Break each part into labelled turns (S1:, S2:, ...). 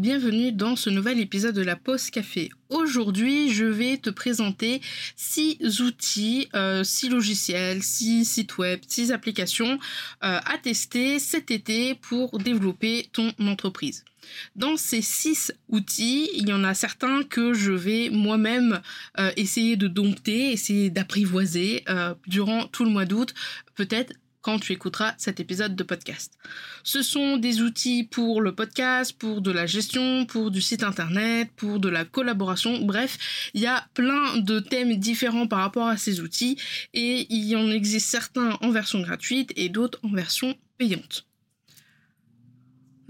S1: Bienvenue dans ce nouvel épisode de la Pause Café. Aujourd'hui, je vais te présenter 6 outils, 6 euh, logiciels, 6 sites web, 6 applications euh, à tester cet été pour développer ton entreprise. Dans ces 6 outils, il y en a certains que je vais moi-même euh, essayer de dompter, essayer d'apprivoiser durant tout le mois d'août, peut-être quand tu écouteras cet épisode de podcast. Ce sont des outils pour le podcast, pour de la gestion, pour du site internet, pour de la collaboration, bref, il y a plein de thèmes différents par rapport à ces outils et il y en existe certains en version gratuite et d'autres en version payante.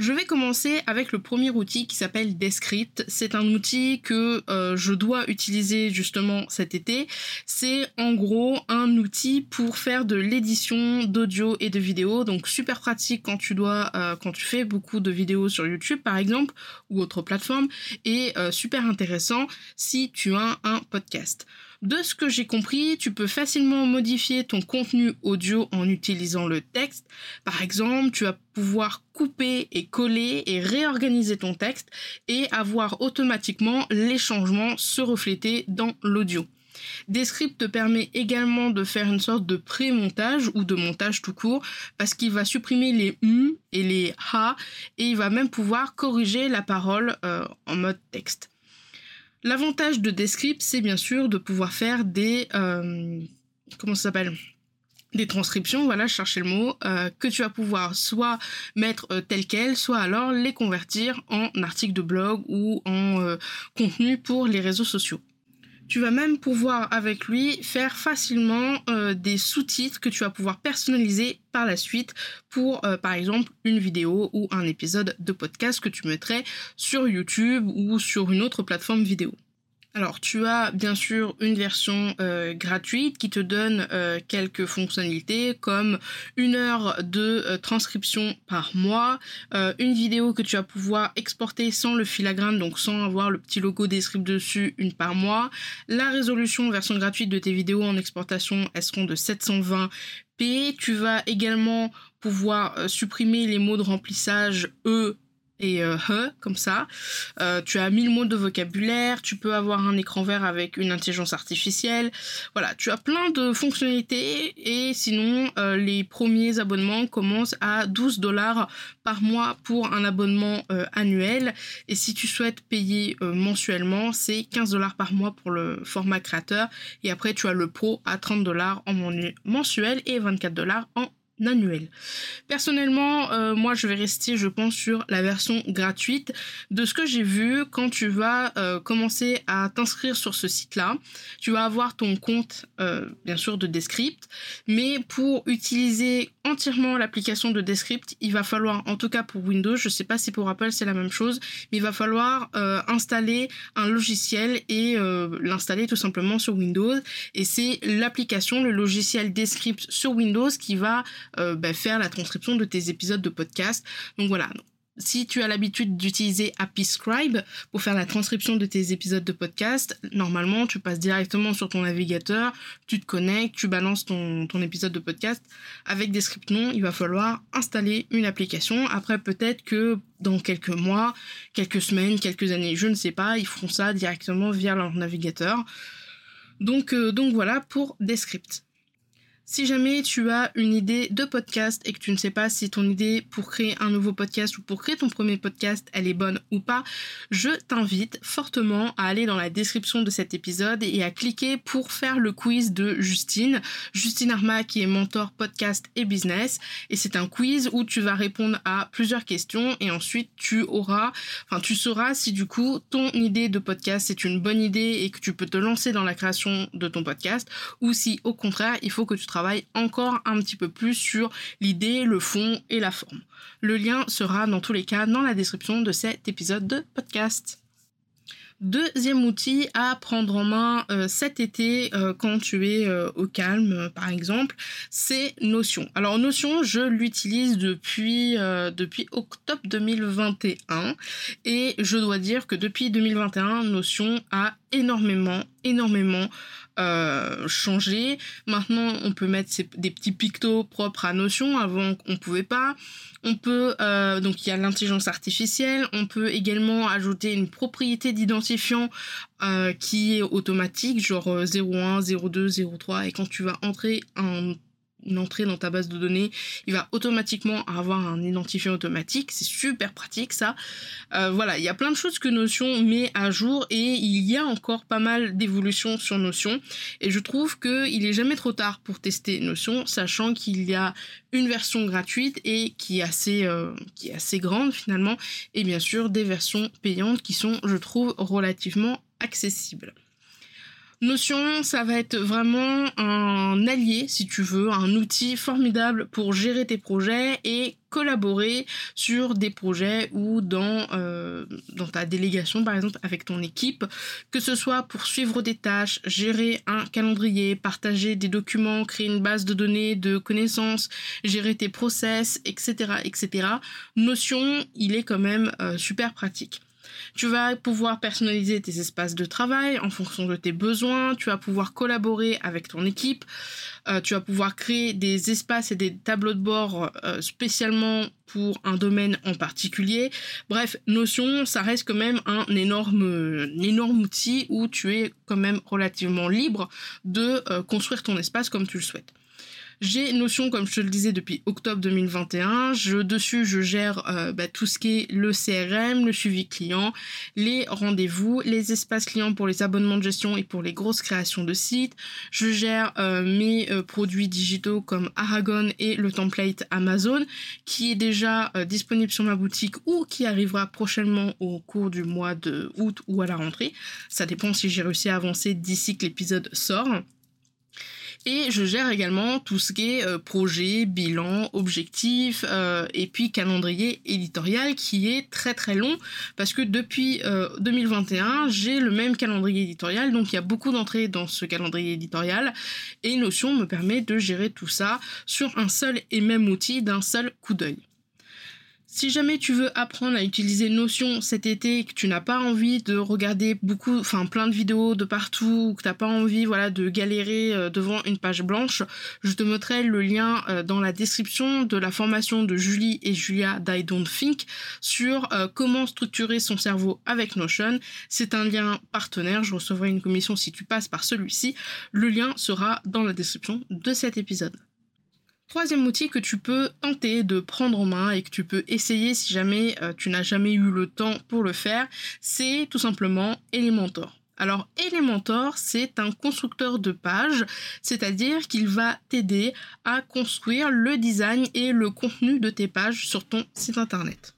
S1: Je vais commencer avec le premier outil qui s'appelle Descript. C'est un outil que euh, je dois utiliser justement cet été. C'est en gros un outil pour faire de l'édition d'audio et de vidéo. Donc super pratique quand tu dois, euh, quand tu fais beaucoup de vidéos sur YouTube par exemple ou autre plateforme et euh, super intéressant si tu as un podcast. De ce que j'ai compris, tu peux facilement modifier ton contenu audio en utilisant le texte. Par exemple, tu vas pouvoir couper et coller et réorganiser ton texte et avoir automatiquement les changements se refléter dans l'audio. Descript te permet également de faire une sorte de pré-montage ou de montage tout court parce qu'il va supprimer les m et les ha et il va même pouvoir corriger la parole euh, en mode texte. L'avantage de Descript, c'est bien sûr de pouvoir faire des... Euh, comment ça s'appelle? Des transcriptions, voilà, chercher le mot, euh, que tu vas pouvoir soit mettre euh, tel quel, soit alors les convertir en articles de blog ou en contenu pour les réseaux sociaux. Tu vas même pouvoir avec lui faire facilement euh, des sous-titres que tu vas pouvoir personnaliser par la suite pour euh, par exemple une vidéo ou un épisode de podcast que tu mettrais sur YouTube ou sur une autre plateforme vidéo. Alors tu as bien sûr une version euh, gratuite qui te donne euh, quelques fonctionnalités comme une heure de euh, transcription par mois, une vidéo que tu vas pouvoir exporter sans le filigrane donc sans avoir le petit logo Descript dessus une par mois, la résolution version gratuite de tes vidéos en exportation elles seront de 720p, tu vas également pouvoir supprimer les mots de remplissage E et euh, comme ça. Euh, tu as 1000 mots de vocabulaire, tu peux avoir un écran vert avec une intelligence artificielle. Voilà, tu as plein de fonctionnalités et sinon euh, les premiers abonnements commencent à 12 dollars par mois pour un abonnement annuel et si tu souhaites payer mensuellement, c'est 15 dollars par mois pour le format créateur et après tu as le pro à 30 dollars en mensuel et 24 dollars en Personnellement, euh, moi je vais rester, je pense, sur la version gratuite. De ce que j'ai vu, quand tu vas euh, commencer à t'inscrire sur ce site-là, tu vas avoir ton compte, euh, bien sûr, de Descript, mais pour utiliser entièrement l'application de Descript, il va falloir, en tout cas pour Windows, je sais pas si pour Apple c'est la même chose, mais il va falloir installer un logiciel et l'installer tout simplement sur Windows. Et c'est l'application, le logiciel Descript sur Windows qui va euh, bah, faire la transcription de tes épisodes de podcast. Donc voilà. Si tu as l'habitude d'utiliser Happy Scribe pour faire la transcription de tes épisodes de podcast, normalement tu passes directement sur ton navigateur, tu te connectes, tu balances ton, épisode de podcast. Avec des scripts non, il va falloir installer une application. Après peut-être que dans quelques mois, quelques semaines, quelques années, je ne sais pas, ils feront ça directement via leur navigateur. Donc, euh, donc voilà pour Descript. Si jamais tu as une idée de podcast et que tu ne sais pas si ton idée pour créer un nouveau podcast ou pour créer ton premier podcast, elle est bonne ou pas, je t'invite fortement à aller dans la description de cet épisode et à cliquer pour faire le quiz de Justine. Justine Arma qui est mentor podcast et business. Et c'est un quiz où tu vas répondre à plusieurs questions et ensuite tu auras, enfin tu sauras si du coup ton idée de podcast c'est une bonne idée et que tu peux te lancer dans la création de ton podcast ou si au contraire il faut que tu travailles encore un petit peu plus sur l'idée, le fond et la forme. Le lien sera dans tous les cas dans la description de cet épisode de podcast. Deuxième outil à prendre en main euh, cet été euh, quand tu es euh, au calme par exemple, c'est Notion. Alors Notion, je l'utilise depuis depuis octobre 2021 et je dois dire que depuis 2021, Notion a énormément énormément euh, changé. Maintenant, on peut mettre des petits pictos propres à Notion. Avant, on pouvait pas. On peut euh, donc il y a l'intelligence artificielle. On peut également ajouter une propriété d'identifiant euh, qui est automatique, genre 01, 02, 03. Et quand tu vas entrer un une entrée dans ta base de données, il va automatiquement avoir un identifiant automatique. C'est super pratique ça. Euh, voilà, il y a plein de choses que Notion met à jour et il y a encore pas mal d'évolutions sur Notion. Et je trouve qu'il est jamais trop tard pour tester Notion, sachant qu'il y a une version gratuite et qui est assez, euh, qui est assez grande finalement, et bien sûr des versions payantes qui sont, je trouve, relativement accessibles. Notion, ça va être vraiment un allié, si tu veux, un outil formidable pour gérer tes projets et collaborer sur des projets ou dans, euh, dans ta délégation, par exemple, avec ton équipe, que ce soit pour suivre des tâches, gérer un calendrier, partager des documents, créer une base de données, de connaissances, gérer tes process, etc., etc. Notion, il est quand même euh, super pratique. Tu vas pouvoir personnaliser tes espaces de travail en fonction de tes besoins. Tu vas pouvoir collaborer avec ton équipe. Euh, tu vas pouvoir créer des espaces et des tableaux de bord euh, spécialement pour un domaine en particulier. Bref, Notion, ça reste quand même un énorme, outil où tu es quand même relativement libre de euh, construire ton espace comme tu le souhaites. J'ai Notion, comme je te le disais, depuis octobre 2021. Je, dessus, je gère euh, bah, tout ce qui est le CRM, le suivi client, les rendez-vous, les espaces clients pour les abonnements de gestion et pour les grosses créations de sites. Je gère euh, mes euh, produits digitaux comme Aragon et le template Amazon qui est déjà disponible sur ma boutique ou qui arrivera prochainement au cours du mois de août ou à la rentrée. Ça dépend si j'ai réussi à avancer d'ici que l'épisode sort. Et je gère également tout ce qui est euh, projet, bilan, objectif euh, et puis calendrier éditorial qui est très très long parce que depuis 2021 euh, j'ai le même calendrier éditorial donc il y a beaucoup d'entrées dans ce calendrier éditorial et Notion me permet de gérer tout ça sur un seul et même outil d'un seul coup d'œil. Si jamais tu veux apprendre à utiliser Notion cet été que tu n'as pas envie de regarder beaucoup, enfin plein de vidéos de partout, ou que tu n'as pas envie voilà, de galérer euh, devant une page blanche, je te mettrai le lien euh, dans la description de la formation de Julie et Julia d'I Don't Think sur euh, comment structurer son cerveau avec Notion. C'est un lien partenaire, je recevrai une commission si tu passes par celui-ci. Le lien sera dans la description de cet épisode. Troisième outil que tu peux tenter de prendre en main et que tu peux essayer si jamais euh, tu n'as jamais eu le temps pour le faire, c'est tout simplement Elementor. Alors Elementor, c'est un constructeur de pages, c'est-à-dire qu'il va t'aider à construire le design et le contenu de tes pages sur ton site internet.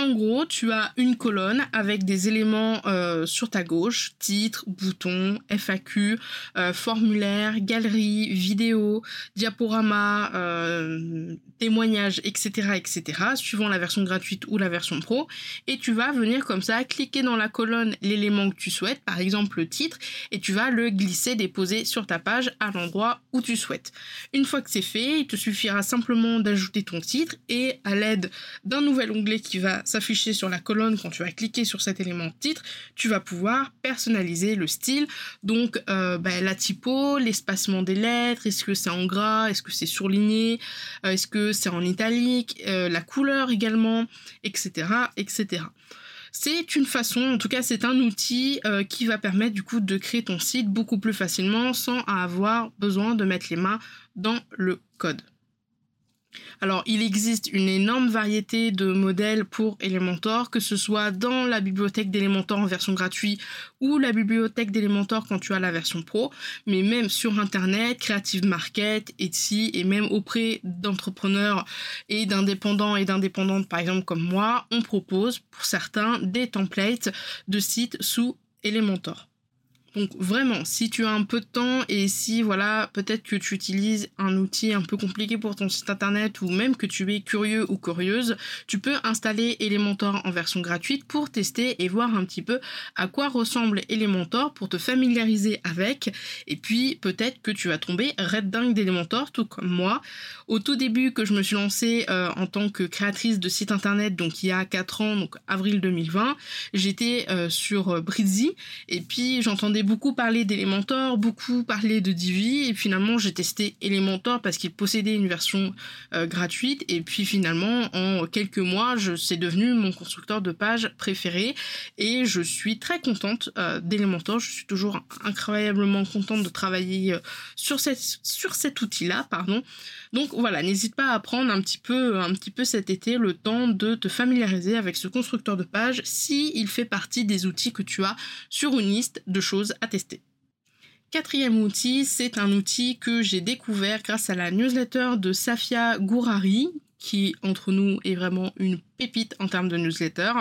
S1: En gros, tu as une colonne avec des éléments euh, sur ta gauche, titre, bouton, FAQ, euh, formulaire, galerie, vidéo, diaporama, euh, témoignage, etc., etc., suivant la version gratuite ou la version pro. Et tu vas venir comme ça, cliquer dans la colonne l'élément que tu souhaites, par exemple le titre, et tu vas le glisser, déposer sur ta page à l'endroit où tu souhaites. Une fois que c'est fait, il te suffira simplement d'ajouter ton titre et à l'aide d'un nouvel onglet qui va s'afficher sur la colonne quand tu vas cliquer sur cet élément titre, tu vas pouvoir personnaliser le style, donc euh, bah, la typo, l'espacement des lettres, est-ce que c'est en gras, est-ce que c'est surligné, euh, est-ce que c'est en italique, euh, la couleur également, etc., etc. C'est une façon, en tout cas c'est un outil qui va permettre du coup de créer ton site beaucoup plus facilement sans avoir besoin de mettre les mains dans le code. Alors, il existe une énorme variété de modèles pour Elementor, que ce soit dans la bibliothèque d'Elementor en version gratuite ou la bibliothèque d'Elementor quand tu as la version pro, mais même sur Internet, Creative Market, Etsy et même auprès d'entrepreneurs et d'indépendants et d'indépendantes, par exemple comme moi, on propose pour certains des templates de sites sous Elementor. Donc vraiment, si tu as un peu de temps et si voilà, peut-être que tu utilises un outil un peu compliqué pour ton site internet ou même que tu es curieux ou curieuse, tu peux installer Elementor en version gratuite pour tester et voir un petit peu à quoi ressemble Elementor pour te familiariser avec et puis peut-être que tu vas tomber red dingue d'Elementor tout comme moi. Au tout début que je me suis lancée euh, en tant que créatrice de site internet donc il y a 4 ans donc avril 2020, j'étais euh, sur euh, Britzy et puis j'entendais beaucoup parlé d'Elementor, beaucoup parlé de Divi, et finalement j'ai testé Elementor parce qu'il possédait une version euh, gratuite, et puis finalement en quelques mois, c'est devenu mon constructeur de page préféré, et je suis très contente euh, d'Elementor, je suis toujours incroyablement contente de travailler euh, sur cet outil-là, pardon. Donc voilà, n'hésite pas à prendre un petit peu, un petit peu cet été le temps de te familiariser avec ce constructeur de page si il fait partie des outils que tu as sur une liste de choses à tester. Quatrième outil, c'est un outil que j'ai découvert grâce à la newsletter de Safia Gourari, qui entre nous est vraiment une pépite en termes de newsletter,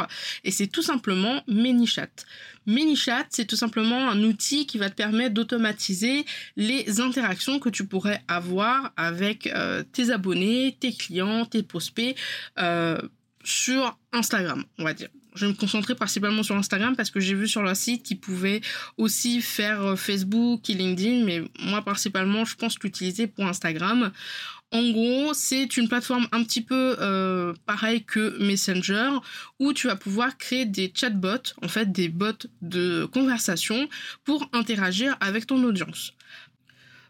S1: et c'est tout simplement ManyChat. ManyChat, c'est tout simplement un outil qui va te permettre d'automatiser les interactions que tu pourrais avoir avec euh, tes abonnés, tes clients, tes prospects euh, sur Instagram, on va dire je vais me concentrer principalement sur Instagram parce que j'ai vu sur leur site qu'ils pouvaient aussi faire euh, Facebook et LinkedIn, mais moi principalement je pense l'utiliser pour Instagram. En gros, c'est une plateforme un petit peu euh, pareille que Messenger où tu vas pouvoir créer des chatbots, en fait des bots de conversation pour interagir avec ton audience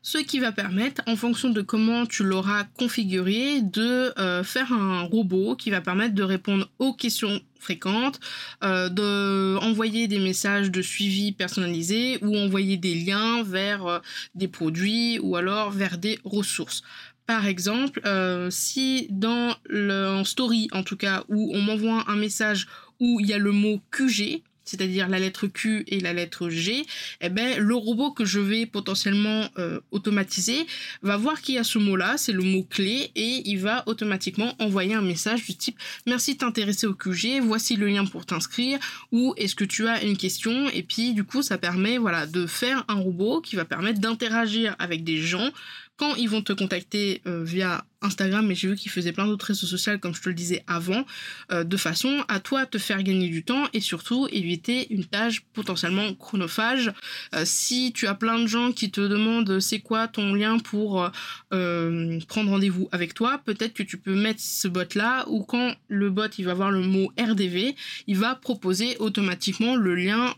S1: ce qui va permettre, en fonction de comment tu l'auras configuré, de euh, faire un robot qui va permettre de répondre aux questions fréquentes, euh, de des messages de suivi personnalisés ou envoyer des liens vers euh, des produits ou alors vers des ressources. Par exemple, si dans le story, en tout cas, où on m'envoie un message où il y a le mot QG, c'est-à-dire la lettre Q et la lettre G, eh ben, le robot que je vais potentiellement euh, automatiser va voir qu'il y a ce mot-là, c'est le mot-clé, et il va automatiquement envoyer un message du type merci de t'intéresser au QG, voici le lien pour t'inscrire, ou est-ce que tu as une question, et puis du coup ça permet voilà, de faire un robot qui va permettre d'interagir avec des gens quand ils vont te contacter euh, via Instagram, mais j'ai vu qu'ils faisaient plein d'autres réseaux sociaux, comme je te le disais avant, euh, de façon à toi te faire gagner du temps et surtout éviter une tâche potentiellement chronophage. Euh, si tu as plein de gens qui te demandent c'est quoi ton lien pour prendre rendez-vous avec toi, peut-être que tu peux mettre ce bot là ou quand le bot il va voir le mot RDV, il va proposer automatiquement le lien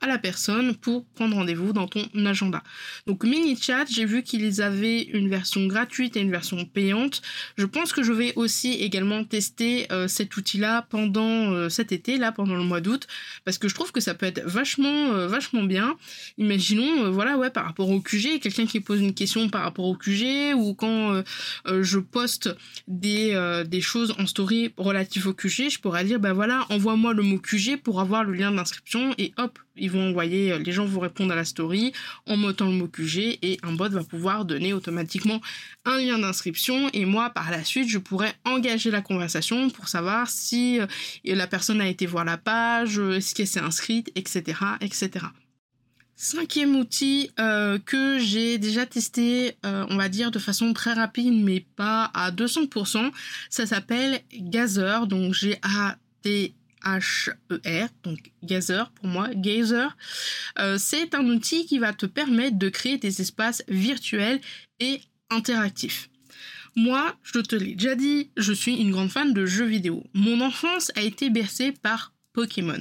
S1: à la personne pour prendre rendez-vous dans ton agenda. Donc MiniChat, j'ai vu qu'ils avaient une version gratuite et une version payante. Je pense que je vais aussi également tester euh, cet outil-là pendant euh, cet été, là pendant le mois d'août, parce que je trouve que ça peut être vachement, euh, vachement bien. Imaginons, voilà, ouais, par rapport au QG, quelqu'un qui pose une question par rapport au QG, ou quand je poste des, des choses en story relatives au QG, je pourrais dire, ben voilà, envoie-moi le mot QG pour avoir le lien d'inscription et hop, ils vont envoyer, euh, les gens vont répondre à la story en mettant le mot QG et un bot va pouvoir donner automatiquement un lien d'inscription et moi par la suite je pourrais engager la conversation pour savoir si euh, la personne a été voir la page, euh, est-ce qu'elle s'est inscrite, etc. etc. Cinquième outil que j'ai déjà testé, on va dire de façon très rapide, mais pas à 200%, ça s'appelle Gazer, donc G-A-T H-E-R, donc Gazer pour moi, Gazer. Euh, c'est un outil qui va te permettre de créer des espaces virtuels et interactifs. Moi, je te l'ai déjà dit, je suis une grande fan de jeux vidéo. Mon enfance a été bercée par Pokémon.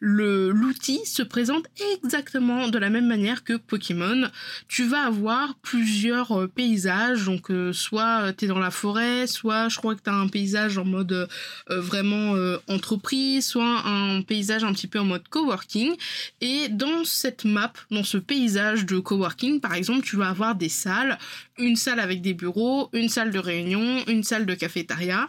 S1: L'outil se présente exactement de la même manière que Pokémon. Tu vas avoir plusieurs euh, paysages, donc euh, soit tu es dans la forêt, soit je crois que tu as un paysage en mode vraiment entreprise, soit un paysage un petit peu en mode coworking. Et dans cette map, dans ce paysage de coworking, par exemple, tu vas avoir des salles, une salle avec des bureaux, une salle de réunion, une salle de cafétéria,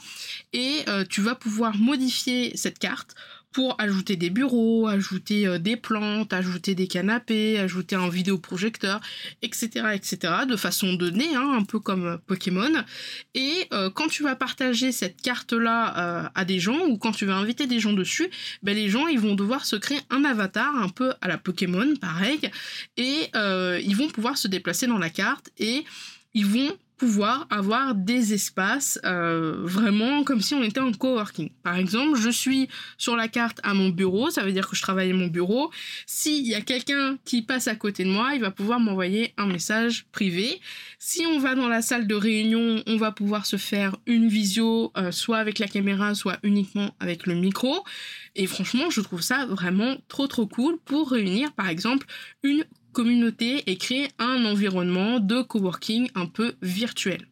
S1: et euh, tu vas pouvoir modifier cette carte pour ajouter des bureaux, ajouter euh, des plantes, ajouter des canapés, ajouter un vidéoprojecteur, etc., etc., de façon donnée, hein, un peu comme euh, Pokémon. Et quand tu vas partager cette carte-là à des gens ou quand tu vas inviter des gens dessus, ben, les gens vont devoir se créer un avatar un peu à la Pokémon, pareil, et ils vont pouvoir se déplacer dans la carte et ils vont pouvoir avoir des espaces euh, vraiment comme si on était en coworking. Par exemple, je suis sur la carte à mon bureau, ça veut dire que je travaille à mon bureau. S'il y a quelqu'un qui passe à côté de moi, il va pouvoir m'envoyer un message privé. Si on va dans la salle de réunion, on va pouvoir se faire une visio, euh, soit avec la caméra, soit uniquement avec le micro. Et franchement, je trouve ça vraiment trop trop cool pour réunir par exemple une communauté et créer un environnement de coworking un peu virtuel.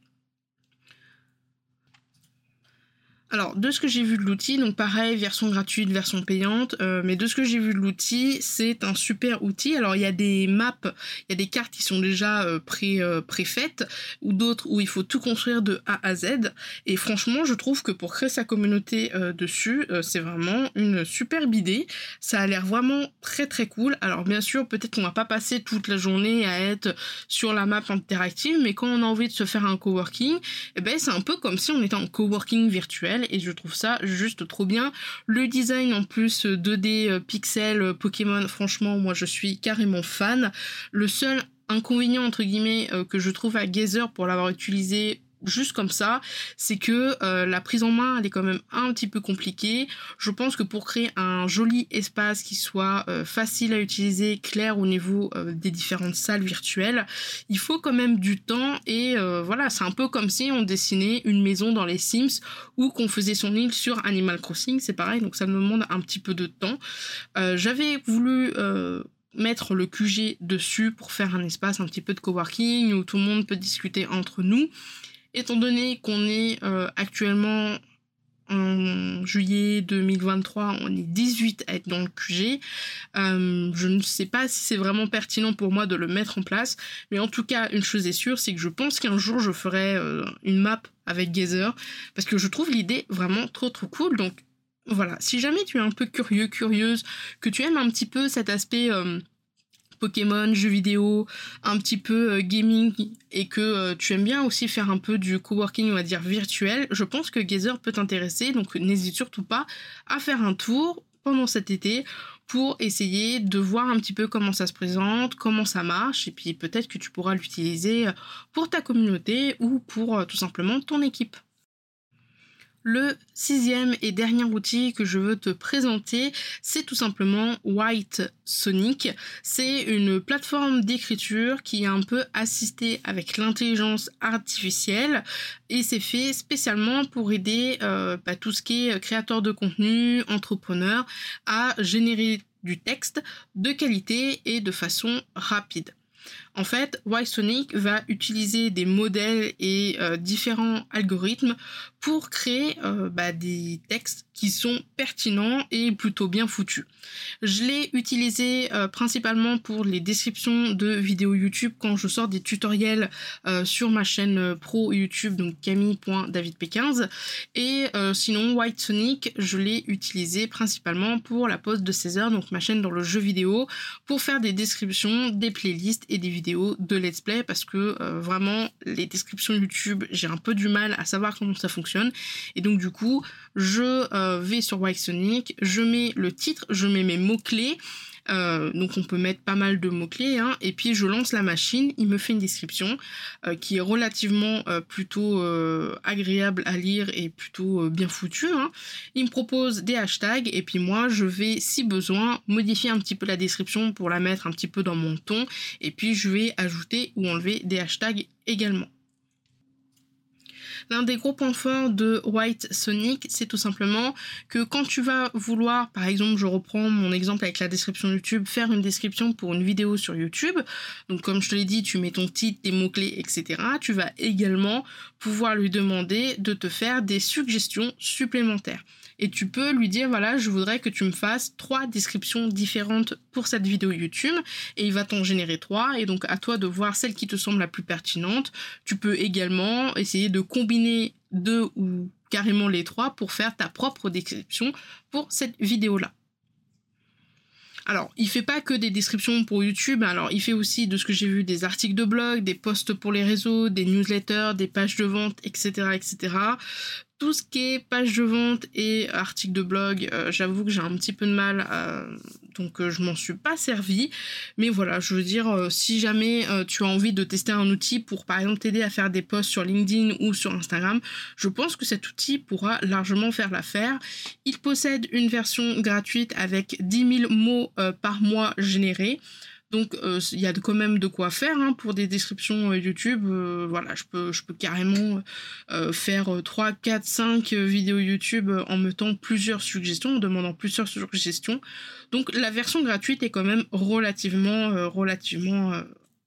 S1: Alors, de ce que j'ai vu de l'outil, donc pareil, version gratuite, version payante, euh, mais de ce que j'ai vu de l'outil, c'est un super outil. Alors, il y a des maps, il y a des cartes qui sont déjà euh, pré, euh, préfaites, ou d'autres où il faut tout construire de A à Z. Et franchement, je trouve que pour créer sa communauté dessus, c'est vraiment une superbe idée. Ça a l'air vraiment très très cool. Alors, bien sûr, peut-être qu'on va pas passer toute la journée à être sur la map interactive, mais quand on a envie de se faire un coworking, eh ben, c'est un peu comme si on était en coworking virtuel et je trouve ça juste trop bien. Le design en plus 2D euh, pixel euh, Pokémon, franchement, moi je suis carrément fan. Le seul inconvénient entre guillemets euh, que je trouve à Gazer pour l'avoir utilisé juste comme ça, c'est que euh, la prise en main elle est quand même un petit peu compliquée. Je pense que pour créer un joli espace qui soit euh, facile à utiliser, clair au niveau euh, des différentes salles virtuelles, il faut quand même du temps et voilà, c'est un peu comme si on dessinait une maison dans les Sims ou qu'on faisait son île sur Animal Crossing, c'est pareil, donc ça me demande un petit peu de temps. J'avais voulu mettre le QG dessus pour faire un espace un petit peu de coworking où tout le monde peut discuter entre nous étant donné qu'on est euh, actuellement en juillet 2023, on est 18 à être dans le QG. Euh, je ne sais pas si c'est vraiment pertinent pour moi de le mettre en place, mais en tout cas, une chose est sûre, c'est que je pense qu'un jour je ferai euh, une map avec Gazer, parce que je trouve l'idée vraiment trop trop cool. Donc voilà, si jamais tu es un peu curieux, curieuse, que tu aimes un petit peu cet aspect Pokémon, jeux vidéo, un petit peu euh, gaming et que euh, tu aimes bien aussi faire un peu du coworking, on va dire virtuel, je pense que Gazer peut t'intéresser. Donc n'hésite surtout pas à faire un tour pendant cet été pour essayer de voir un petit peu comment ça se présente, comment ça marche, et puis peut-être que tu pourras l'utiliser pour ta communauté ou pour euh, tout simplement ton équipe. Le sixième et dernier outil que je veux te présenter, c'est tout simplement White Sonic. C'est une plateforme d'écriture qui est un peu assistée avec l'intelligence artificielle et c'est fait spécialement pour aider euh, bah, tout ce qui est créateur de contenu, entrepreneur à générer du texte de qualité et de façon rapide. En fait, Y-Sonic va utiliser des modèles et euh, différents algorithmes pour créer euh, bah, des textes qui sont pertinents et plutôt bien foutus. Je l'ai utilisé euh, principalement pour les descriptions de vidéos YouTube quand je sors des tutoriels sur ma chaîne pro YouTube, donc camille.davidp15. Et sinon, White Sonic, je l'ai utilisé principalement pour la pause de 16 heures, donc ma chaîne dans le jeu vidéo, pour faire des descriptions, des playlists et des vidéos de let's play parce que euh, vraiment les descriptions YouTube j'ai un peu du mal à savoir comment ça fonctionne et donc du coup je euh, vais sur White Sonic, je mets le titre, je mets mes mots clés euh, donc on peut mettre pas mal de mots-clés. Hein, et puis je lance la machine, il me fait une description euh, qui est relativement plutôt agréable à lire et plutôt bien foutue. Hein. Il me propose des hashtags et puis moi je vais, si besoin, modifier un petit peu la description pour la mettre un petit peu dans mon ton. Et puis je vais ajouter ou enlever des hashtags également. L'un des gros points forts de White Sonic, c'est tout simplement que quand tu vas vouloir, par exemple, je reprends mon exemple avec la description YouTube, faire une description pour une vidéo sur YouTube, donc comme je te l'ai dit, tu mets ton titre, tes mots-clés, etc. Tu vas également pouvoir lui demander de te faire des suggestions supplémentaires et tu peux lui dire voilà je voudrais que tu me fasses trois descriptions différentes pour cette vidéo YouTube et il va t'en générer trois et donc à toi de voir celle qui te semble la plus pertinente. Tu peux également essayer de combiner deux ou carrément les trois pour faire ta propre description pour cette vidéo là. Alors, il fait pas que des descriptions pour YouTube, alors il fait aussi de ce que j'ai vu des articles de blog, des posts pour les réseaux, des newsletters, des pages de vente, etc., etc tout ce qui est page de vente et article de blog, euh, j'avoue que j'ai un petit peu de mal, euh, donc euh, je m'en suis pas servi. Mais voilà, je veux dire, si jamais tu as envie de tester un outil pour par exemple t'aider à faire des posts sur LinkedIn ou sur Instagram, je pense que cet outil pourra largement faire l'affaire. Il possède une version gratuite avec 10 000 mots par mois générés. Donc euh, il y a quand même de quoi faire hein, pour des descriptions euh, YouTube. Euh, voilà, je peux, je peux carrément faire 3, 4, 5 vidéos YouTube en mettant plusieurs suggestions, en demandant plusieurs suggestions. Donc la version gratuite est quand même relativement, relativement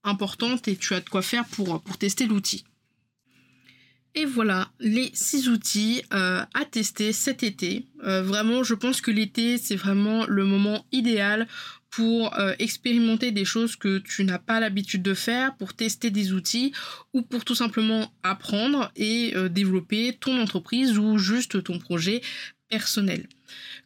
S1: importante et tu as de quoi faire pour, pour tester l'outil. Et voilà les six outils à tester cet été. vraiment, je pense que l'été, c'est vraiment le moment idéal pour euh, expérimenter des choses que tu n'as pas l'habitude de faire, pour tester des outils ou pour tout simplement apprendre et euh, développer ton entreprise ou juste ton projet personnel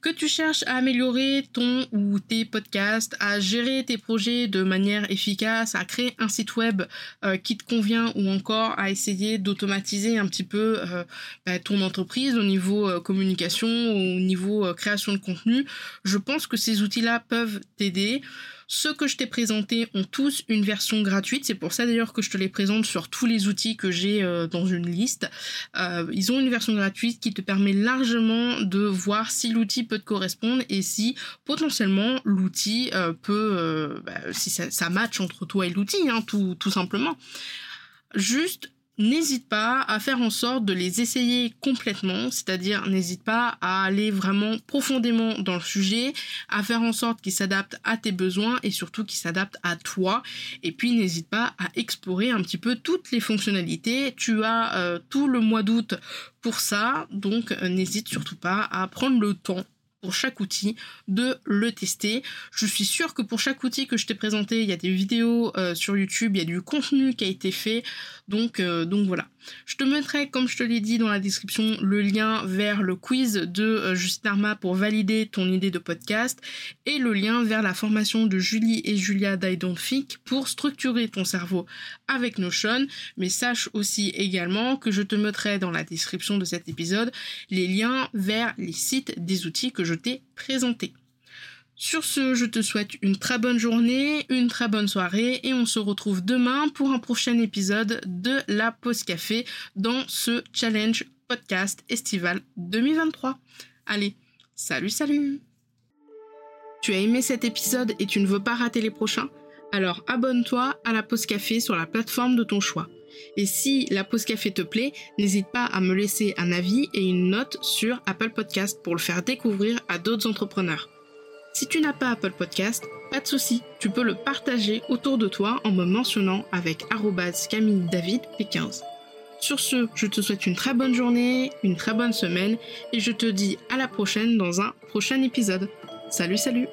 S1: que tu cherches à améliorer ton ou tes podcasts, à gérer tes projets de manière efficace, à créer un site web euh, qui te convient ou encore à essayer d'automatiser un petit peu euh, bah, ton entreprise au niveau euh, communication, au niveau création de contenu, je pense que ces outils-là peuvent t'aider. Ceux que je t'ai présentés ont tous une version gratuite. C'est pour ça d'ailleurs que je te les présente sur tous les outils que j'ai euh, dans une liste. Euh, ils ont une version gratuite qui te permet largement de voir si l'outil peut te correspondre et si potentiellement l'outil euh, peut, bah, si ça, ça, match entre toi et l'outil, hein, tout, tout simplement. Juste n'hésite pas à faire en sorte de les essayer complètement, c'est-à-dire n'hésite pas à aller vraiment profondément dans le sujet, à faire en sorte qu'il s'adapte à tes besoins et surtout qu'il s'adapte à toi. Et puis n'hésite pas à explorer un petit peu toutes les fonctionnalités. Tu as euh, tout le mois d'août pour ça, donc euh, n'hésite surtout pas à prendre le temps pour chaque outil de le tester. Je suis sûre que pour chaque outil que je t'ai présenté, il y a des vidéos euh, sur YouTube, il y a du contenu qui a été fait. Donc, euh, donc voilà. Je te mettrai, comme je te l'ai dit dans la description, le lien vers le quiz de euh, Justine Arma pour valider ton idée de podcast et le lien vers la formation de Julie et Julia d'Idonfic pour structurer ton cerveau avec Notion. Mais sache aussi également que je te mettrai dans la description de cet épisode les liens vers les sites des outils que je t'ai présentés. Sur ce, je te souhaite une très bonne journée, une très bonne soirée et on se retrouve demain pour un prochain épisode de la pause café dans ce challenge podcast estival 2023. Allez, salut salut Tu as aimé cet épisode et tu ne veux pas rater les prochains? Alors abonne-toi à la pause café sur la plateforme de ton choix. Et si la pause café te plaît, n'hésite pas à me laisser un avis et une note sur Apple Podcast pour le faire découvrir à d'autres entrepreneurs. Si tu n'as pas Apple Podcast, pas de souci, tu peux le partager autour de toi en me mentionnant avec Camille David P15. Sur ce, je te souhaite une très bonne journée, une très bonne semaine et je te dis à la prochaine dans un prochain épisode. Salut salut